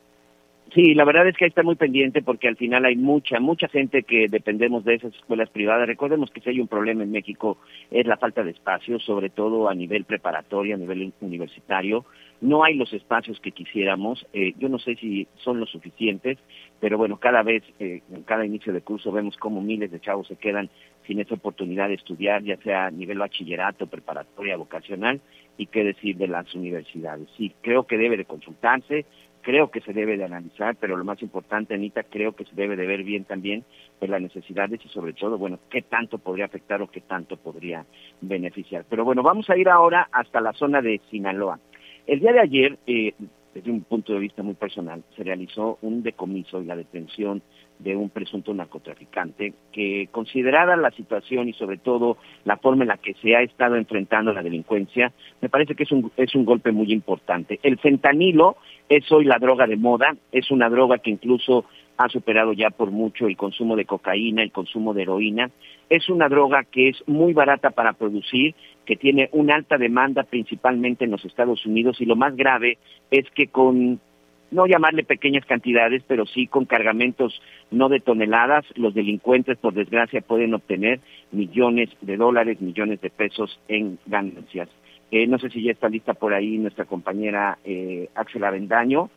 Sí, la verdad es que hay que muy pendiente porque al final hay mucha, mucha gente que dependemos de esas escuelas privadas. Recordemos que si hay un problema en México es la falta de espacios, sobre todo a nivel preparatorio, a nivel universitario. No hay los espacios que quisiéramos. Eh, yo no sé si son los suficientes, pero bueno, cada vez, eh, en cada inicio de curso vemos cómo miles de chavos se quedan sin esa oportunidad de estudiar, ya sea a nivel bachillerato, preparatoria, vocacional, y qué decir de las universidades. Sí, creo que debe de consultarse, creo que se debe de analizar, pero lo más importante, Anita, creo que se debe de ver bien también pues, las necesidades y sobre todo, bueno, qué tanto podría afectar o qué tanto podría beneficiar. Pero bueno, vamos a ir ahora hasta la zona de Sinaloa. El día de ayer, eh, desde un punto de vista muy personal, se realizó un decomiso y la detención de un presunto narcotraficante que considerada la situación y sobre todo la forma en la que se ha estado enfrentando la delincuencia, me parece que es un, es un golpe muy importante. El fentanilo es hoy la droga de moda, es una droga que incluso ha superado ya por mucho el consumo de cocaína, el consumo de heroína. Es una droga que es muy barata para producir, que tiene una alta demanda principalmente en los Estados Unidos y lo más grave es que con no llamarle pequeñas cantidades, pero sí con cargamentos no de toneladas, los delincuentes, por desgracia, pueden obtener millones de dólares, millones de pesos en ganancias. Eh, no sé si ya está lista por ahí nuestra compañera eh, Axel Avendaño,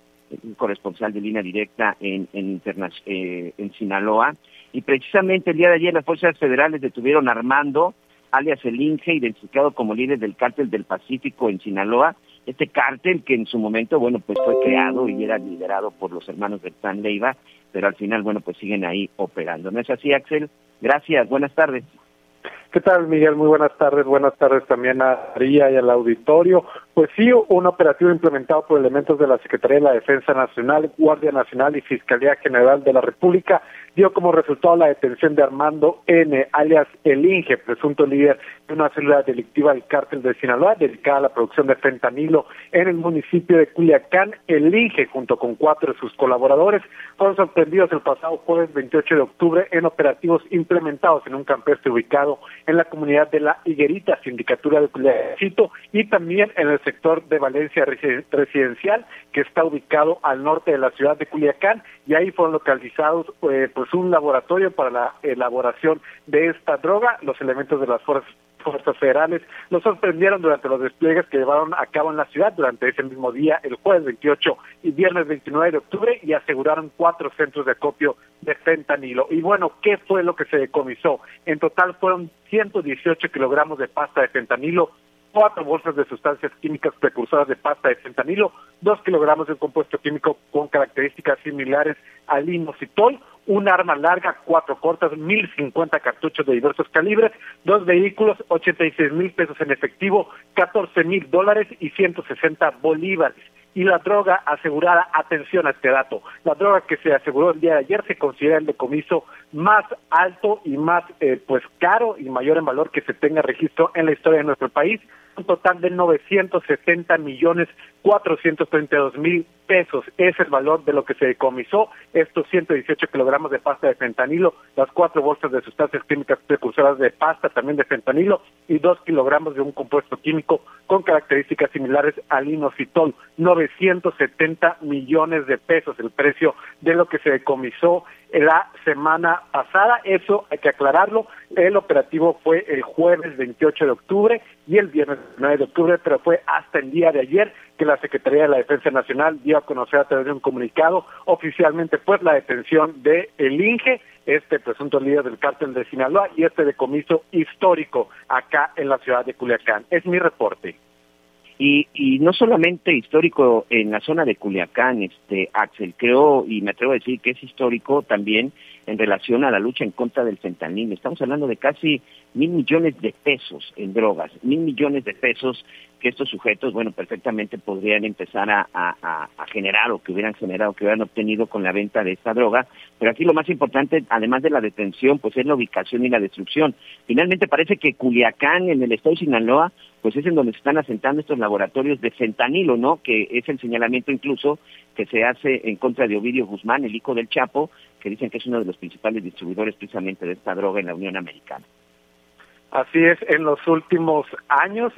corresponsal de línea directa en, en, eh, en Sinaloa. Y precisamente el día de ayer las fuerzas federales detuvieron a Armando, alias el Inge, identificado como líder del cártel del Pacífico en Sinaloa, este cártel que en su momento, bueno, pues fue creado y era liderado por los hermanos de Stan Leiva, pero al final, bueno, pues siguen ahí operando. ¿No es así, Axel? Gracias, buenas tardes. ¿Qué tal, Miguel? Muy buenas tardes. Buenas tardes también a María y al auditorio. Pues sí, un operativo implementado por elementos de la Secretaría de la Defensa Nacional, Guardia Nacional y Fiscalía General de la República dio como resultado la detención de Armando N., alias El Inge, presunto líder de una célula delictiva del cártel de Sinaloa dedicada a la producción de fentanilo en el municipio de Culiacán. El Inge, junto con cuatro de sus colaboradores, fueron sorprendidos el pasado jueves 28 de octubre en operativos implementados en un campestre ubicado en la comunidad de La Higuerita, sindicatura de Culiacán, y también en el sector de Valencia residencial, que está ubicado al norte de la ciudad de Culiacán, y ahí fueron localizados eh, pues un laboratorio para la elaboración de esta droga. Los elementos de las fuerzas fuerzas federales los sorprendieron durante los despliegues que llevaron a cabo en la ciudad durante ese mismo día, el jueves 28 y viernes 29 de octubre, y aseguraron cuatro centros de acopio de fentanilo. Y bueno, ¿qué fue lo que se decomisó? En total fueron 118 kilogramos de pasta de fentanilo, cuatro bolsas de sustancias químicas precursoras de pasta de fentanilo, dos kilogramos de un compuesto químico con características similares al inositol, un arma larga, cuatro cortas, mil cincuenta cartuchos de diversos calibres, dos vehículos, ochenta y seis mil pesos en efectivo, catorce mil dólares y ciento sesenta bolívares. Y la droga asegurada, atención a este dato, la droga que se aseguró el día de ayer se considera el decomiso más alto y más eh, pues caro y mayor en valor que se tenga registro en la historia de nuestro país, un total de 970 millones 432 mil pesos. Es el valor de lo que se decomisó, estos 118 kilogramos de pasta de fentanilo, las cuatro bolsas de sustancias químicas precursoras de pasta también de fentanilo y dos kilogramos de un compuesto químico con características similares al inositol, 970 millones de pesos el precio de lo que se decomisó la semana pasada, eso hay que aclararlo, el operativo fue el jueves 28 de octubre y el viernes 9 de octubre, pero fue hasta el día de ayer que la Secretaría de la Defensa Nacional dio a conocer a través de un comunicado oficialmente pues la detención de el Inge, este presunto líder del cártel de Sinaloa y este decomiso histórico acá en la ciudad de Culiacán. Es mi reporte. Y, y no solamente histórico en la zona de Culiacán, este Axel, creo y me atrevo a decir que es histórico también en relación a la lucha en contra del fentanil. Estamos hablando de casi mil millones de pesos en drogas, mil millones de pesos que estos sujetos, bueno, perfectamente podrían empezar a, a, a, generar o que hubieran generado, que hubieran obtenido con la venta de esta droga. Pero aquí lo más importante, además de la detención, pues es la ubicación y la destrucción. Finalmente parece que Culiacán, en el estado de Sinaloa, pues es en donde se están asentando estos laboratorios de fentanilo, ¿no? Que es el señalamiento incluso que se hace en contra de Ovidio Guzmán, el hijo del Chapo, que dicen que es uno de los principales distribuidores precisamente de esta droga en la Unión Americana. Así es, en los últimos años,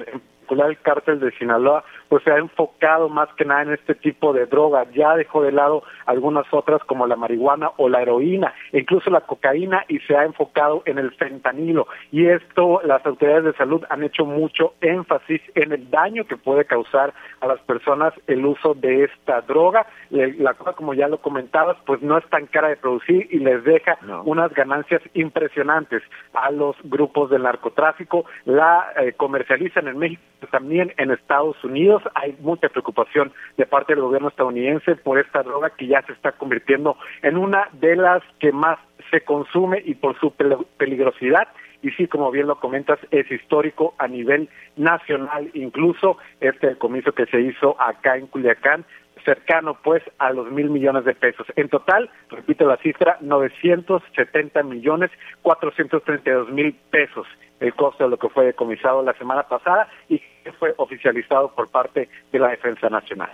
particular el cártel de Sinaloa, pues se ha enfocado más que nada en este tipo de drogas. Ya dejó de lado algunas otras como la marihuana o la heroína, incluso la cocaína, y se ha enfocado en el fentanilo. Y esto, las autoridades de salud han hecho mucho énfasis en el daño que puede causar a las personas el uso de esta droga. La cosa, como ya lo comentabas, pues no es tan cara de producir y les deja unas ganancias impresionantes a los grupos del narcotráfico. La eh, comercializan en México, también en Estados Unidos. Hay mucha preocupación de parte del gobierno estadounidense por esta droga que ya se está convirtiendo en una de las que más se consume y por su pel- peligrosidad y sí, como bien lo comentas, es histórico a nivel nacional, incluso este decomiso que se hizo acá en Culiacán, cercano pues a los mil millones de pesos. En total, repito la cifra, 970 millones 432 mil pesos el costo de lo que fue decomisado la semana pasada y que fue oficializado por parte de la Defensa Nacional.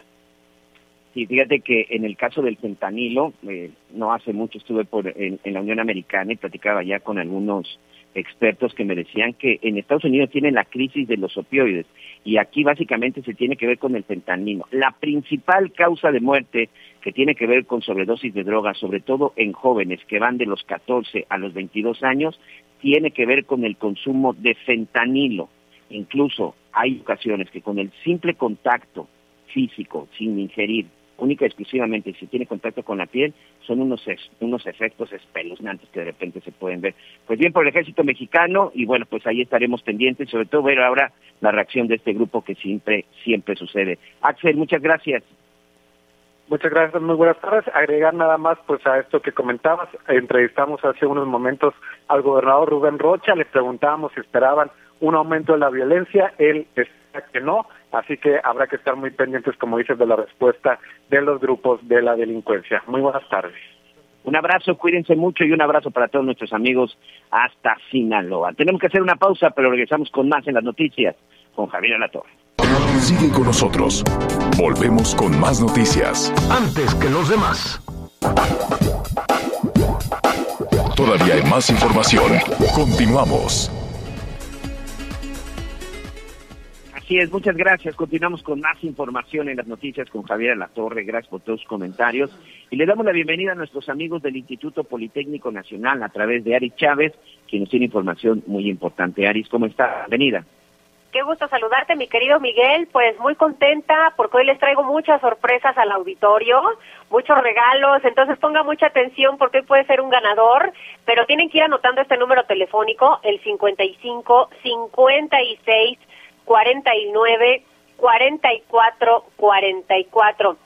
Sí, fíjate que en el caso del fentanilo, eh, no hace mucho estuve por en, en la Unión Americana y platicaba ya con algunos expertos que me decían que en Estados Unidos tienen la crisis de los opioides y aquí básicamente se tiene que ver con el fentanilo. La principal causa de muerte que tiene que ver con sobredosis de drogas, sobre todo en jóvenes que van de los 14 a los 22 años, tiene que ver con el consumo de fentanilo. Incluso hay ocasiones que con el simple contacto físico, sin ingerir, única y exclusivamente si tiene contacto con la piel, son unos, unos efectos espeluznantes que de repente se pueden ver. Pues bien, por el ejército mexicano, y bueno, pues ahí estaremos pendientes, sobre todo ver ahora la reacción de este grupo que siempre, siempre sucede. Axel, muchas gracias. Muchas gracias, muy buenas tardes. Agregar nada más pues a esto que comentabas, entrevistamos hace unos momentos al gobernador Rubén Rocha, le preguntábamos si esperaban un aumento de la violencia, él decía que no, así que habrá que estar muy pendientes, como dices, de la respuesta de los grupos de la delincuencia. Muy buenas tardes. Un abrazo, cuídense mucho y un abrazo para todos nuestros amigos hasta Sinaloa. Tenemos que hacer una pausa, pero regresamos con más en las noticias con Javier Alatorre. Sigue con nosotros. Volvemos con más noticias. Antes que los demás. Todavía hay más información. Continuamos. Así es, muchas gracias. Continuamos con más información en las noticias con Javier Alatorre. Gracias por todos sus comentarios. Y le damos la bienvenida a nuestros amigos del Instituto Politécnico Nacional a través de Aris Chávez, quien nos tiene información muy importante. Aris, ¿cómo está? Bienvenida. Qué gusto saludarte, mi querido Miguel. Pues muy contenta porque hoy les traigo muchas sorpresas al auditorio, muchos regalos. Entonces ponga mucha atención porque hoy puede ser un ganador, pero tienen que ir anotando este número telefónico, el 55 56 49 44 44.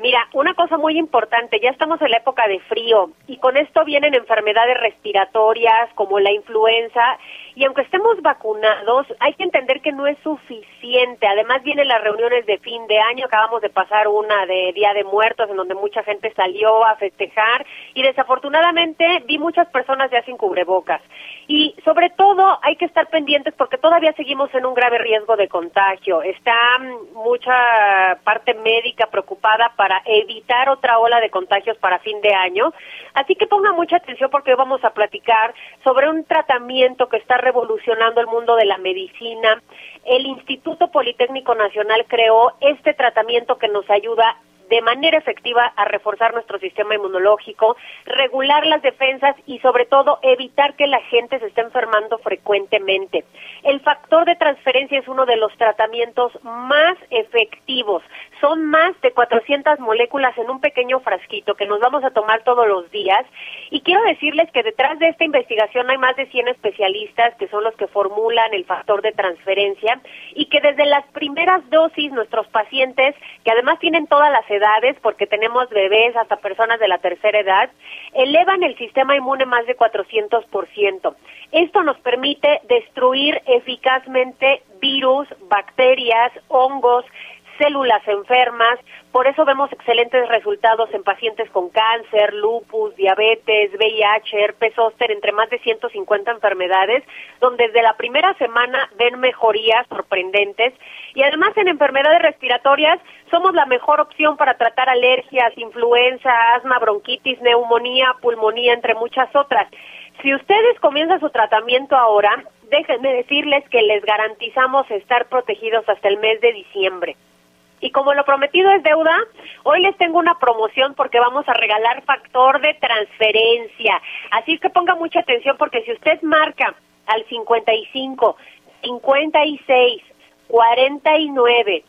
Mira, una cosa muy importante, ya estamos en la época de frío y con esto vienen enfermedades respiratorias como la influenza y aunque estemos vacunados, hay que entender que no es suficiente. Además vienen las reuniones de fin de año, acabamos de pasar una de Día de Muertos en donde mucha gente salió a festejar y desafortunadamente vi muchas personas ya sin cubrebocas. Y sobre todo hay que estar pendientes porque todavía seguimos en un grave riesgo de contagio. Está mm, mucha parte médica preocupada para evitar otra ola de contagios para fin de año. Así que ponga mucha atención porque hoy vamos a platicar sobre un tratamiento que está revolucionando el mundo de la medicina. El Instituto Politécnico Nacional creó este tratamiento que nos ayuda de manera efectiva a reforzar nuestro sistema inmunológico, regular las defensas y sobre todo evitar que la gente se esté enfermando frecuentemente. El factor de transferencia es uno de los tratamientos más efectivos. Son más de 400 moléculas en un pequeño frasquito que nos vamos a tomar todos los días. Y quiero decirles que detrás de esta investigación hay más de 100 especialistas que son los que formulan el factor de transferencia y que desde las primeras dosis nuestros pacientes, que además tienen todas las edades, porque tenemos bebés hasta personas de la tercera edad, elevan el sistema inmune más de 400%. Esto nos permite destruir eficazmente virus, bacterias, hongos, células enfermas, por eso vemos excelentes resultados en pacientes con cáncer, lupus, diabetes, VIH, herpes zóster, entre más de 150 enfermedades, donde desde la primera semana ven mejorías sorprendentes y además en enfermedades respiratorias somos la mejor opción para tratar alergias, influenza, asma, bronquitis, neumonía, pulmonía, entre muchas otras. Si ustedes comienzan su tratamiento ahora, déjenme decirles que les garantizamos estar protegidos hasta el mes de diciembre. Y como lo prometido es deuda, hoy les tengo una promoción porque vamos a regalar factor de transferencia. Así que ponga mucha atención porque si usted marca al 55, 56, 49,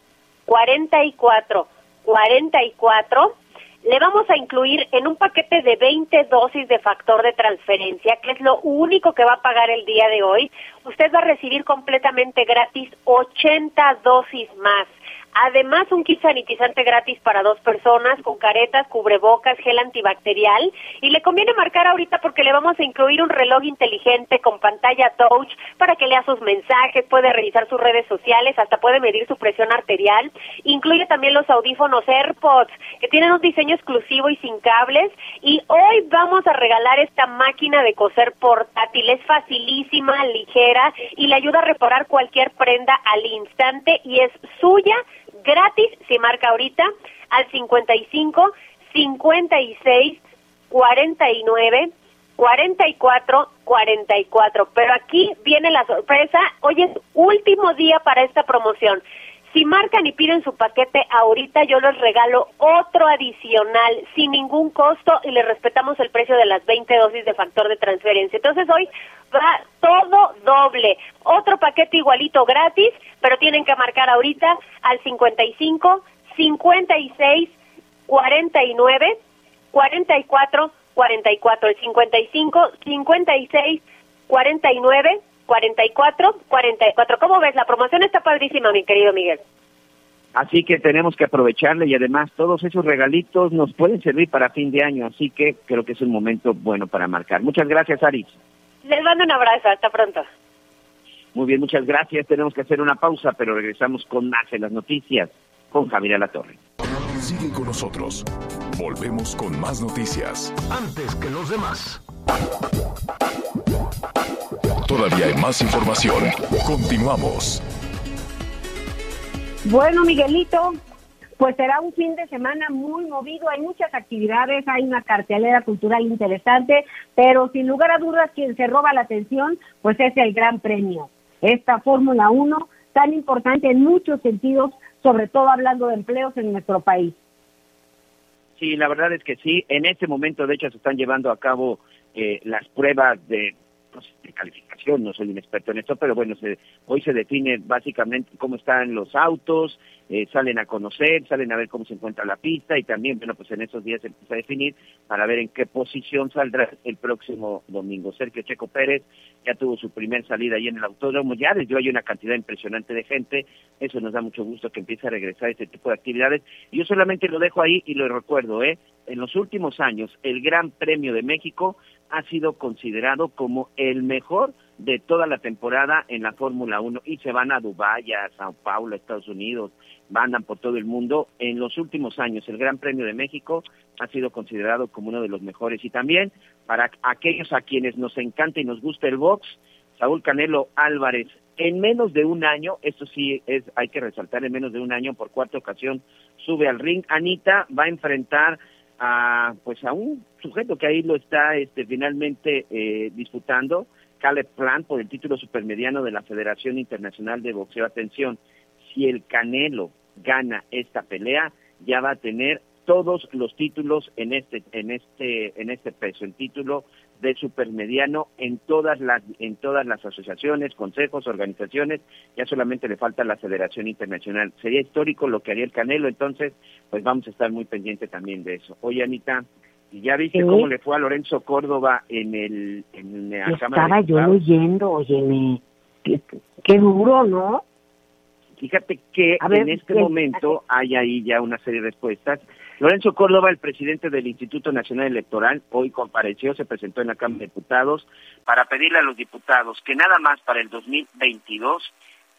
44, 44, le vamos a incluir en un paquete de 20 dosis de factor de transferencia, que es lo único que va a pagar el día de hoy. Usted va a recibir completamente gratis 80 dosis más. Además, un kit sanitizante gratis para dos personas con caretas, cubrebocas, gel antibacterial. Y le conviene marcar ahorita porque le vamos a incluir un reloj inteligente con pantalla touch para que lea sus mensajes, puede revisar sus redes sociales, hasta puede medir su presión arterial. Incluye también los audífonos AirPods que tienen un diseño exclusivo y sin cables. Y hoy vamos a regalar esta máquina de coser portátil. Es facilísima, ligera y le ayuda a reparar cualquier prenda al instante y es suya gratis si marca ahorita al 55 56 49 44 44. Pero aquí viene la sorpresa. Hoy es último día para esta promoción. Si marcan y piden su paquete ahorita, yo les regalo otro adicional sin ningún costo y les respetamos el precio de las 20 dosis de factor de transferencia. Entonces hoy va todo doble. Otro paquete igualito gratis, pero tienen que marcar ahorita al 55 56 49 44 44. El 55 56 49 44, 44. ¿Cómo ves? La promoción está padrísima, mi querido Miguel. Así que tenemos que aprovecharle y además todos esos regalitos nos pueden servir para fin de año, así que creo que es un momento bueno para marcar. Muchas gracias, Aris. Les mando un abrazo, hasta pronto. Muy bien, muchas gracias. Tenemos que hacer una pausa, pero regresamos con más en las noticias con Javier Torre. Sigue con nosotros. Volvemos con más noticias. Antes que los demás. Todavía hay más información. Continuamos. Bueno, Miguelito, pues será un fin de semana muy movido, hay muchas actividades, hay una cartelera cultural interesante, pero sin lugar a dudas quien se roba la atención, pues es el Gran Premio. Esta Fórmula 1 tan importante en muchos sentidos, sobre todo hablando de empleos en nuestro país. Sí, la verdad es que sí. En este momento, de hecho, se están llevando a cabo eh, las pruebas de sé, de calificación, no soy un experto en esto, pero bueno, se, hoy se define básicamente cómo están los autos, eh, salen a conocer, salen a ver cómo se encuentra la pista y también, bueno, pues en esos días se empieza a definir para ver en qué posición saldrá el próximo domingo. Sergio Checo Pérez ya tuvo su primer salida ahí en el autódromo, ya desde hay una cantidad impresionante de gente, eso nos da mucho gusto que empiece a regresar este tipo de actividades. Y yo solamente lo dejo ahí y lo recuerdo, ¿eh? En los últimos años, el Gran Premio de México ha sido considerado como el mejor de toda la temporada en la Fórmula 1 y se van a Dubái, a Sao Paulo, a Estados Unidos, andan por todo el mundo. En los últimos años el Gran Premio de México ha sido considerado como uno de los mejores y también para aquellos a quienes nos encanta y nos gusta el box, Saúl Canelo Álvarez en menos de un año, esto sí es hay que resaltar en menos de un año por cuarta ocasión sube al ring. Anita va a enfrentar a pues a un sujeto que ahí lo está este finalmente eh, disputando Caleb Plant por el título supermediano de la Federación Internacional de Boxeo. Atención, si el Canelo gana esta pelea, ya va a tener todos los títulos en este en este en este peso, el título de supermediano en todas las en todas las asociaciones, consejos, organizaciones, ya solamente le falta la Federación Internacional. Sería histórico lo que haría el Canelo, entonces pues vamos a estar muy pendientes también de eso. Oye Anita, ¿y ya viste cómo le fue a Lorenzo Córdoba en el en la Estaba yo leyendo, oye, qué, qué duro, ¿no? Fíjate que en este momento hay ahí ya una serie de respuestas. Lorenzo Córdoba, el presidente del Instituto Nacional Electoral, hoy compareció, se presentó en la Cámara de Diputados para pedirle a los diputados que nada más para el 2022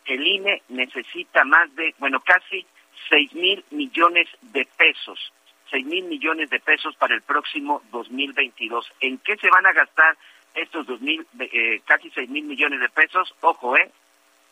el INE necesita más de, bueno, casi seis mil millones de pesos, seis mil millones de pesos para el próximo 2022. ¿En qué se van a gastar estos dos mil, eh, casi seis mil millones de pesos? Ojo, eh,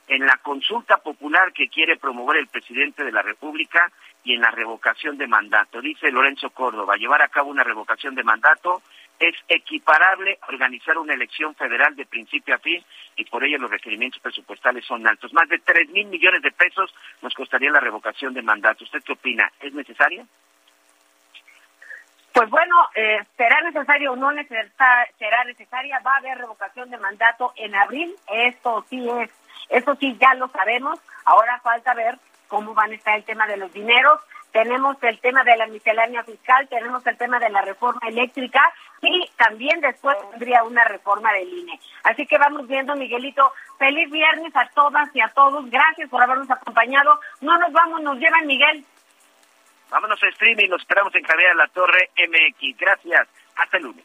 en la consulta popular que quiere promover el presidente de la República y en la revocación de mandato. Dice Lorenzo Córdoba, llevar a cabo una revocación de mandato es equiparable a organizar una elección federal de principio a fin y por ello los requerimientos presupuestales son altos. Más de tres mil millones de pesos nos costaría la revocación de mandato. ¿Usted qué opina? ¿Es necesaria? Pues bueno, eh, será necesario o no necesar- será necesaria, va a haber revocación de mandato en abril, esto sí es, eso sí ya lo sabemos, ahora falta ver cómo van a estar el tema de los dineros, tenemos el tema de la miscelánea fiscal, tenemos el tema de la reforma eléctrica y también después tendría una reforma del INE. Así que vamos viendo, Miguelito, feliz viernes a todas y a todos, gracias por habernos acompañado, no nos vamos, nos llevan Miguel. Vámonos a streaming, nos esperamos en Javier La Torre MX. Gracias. Hasta el lunes.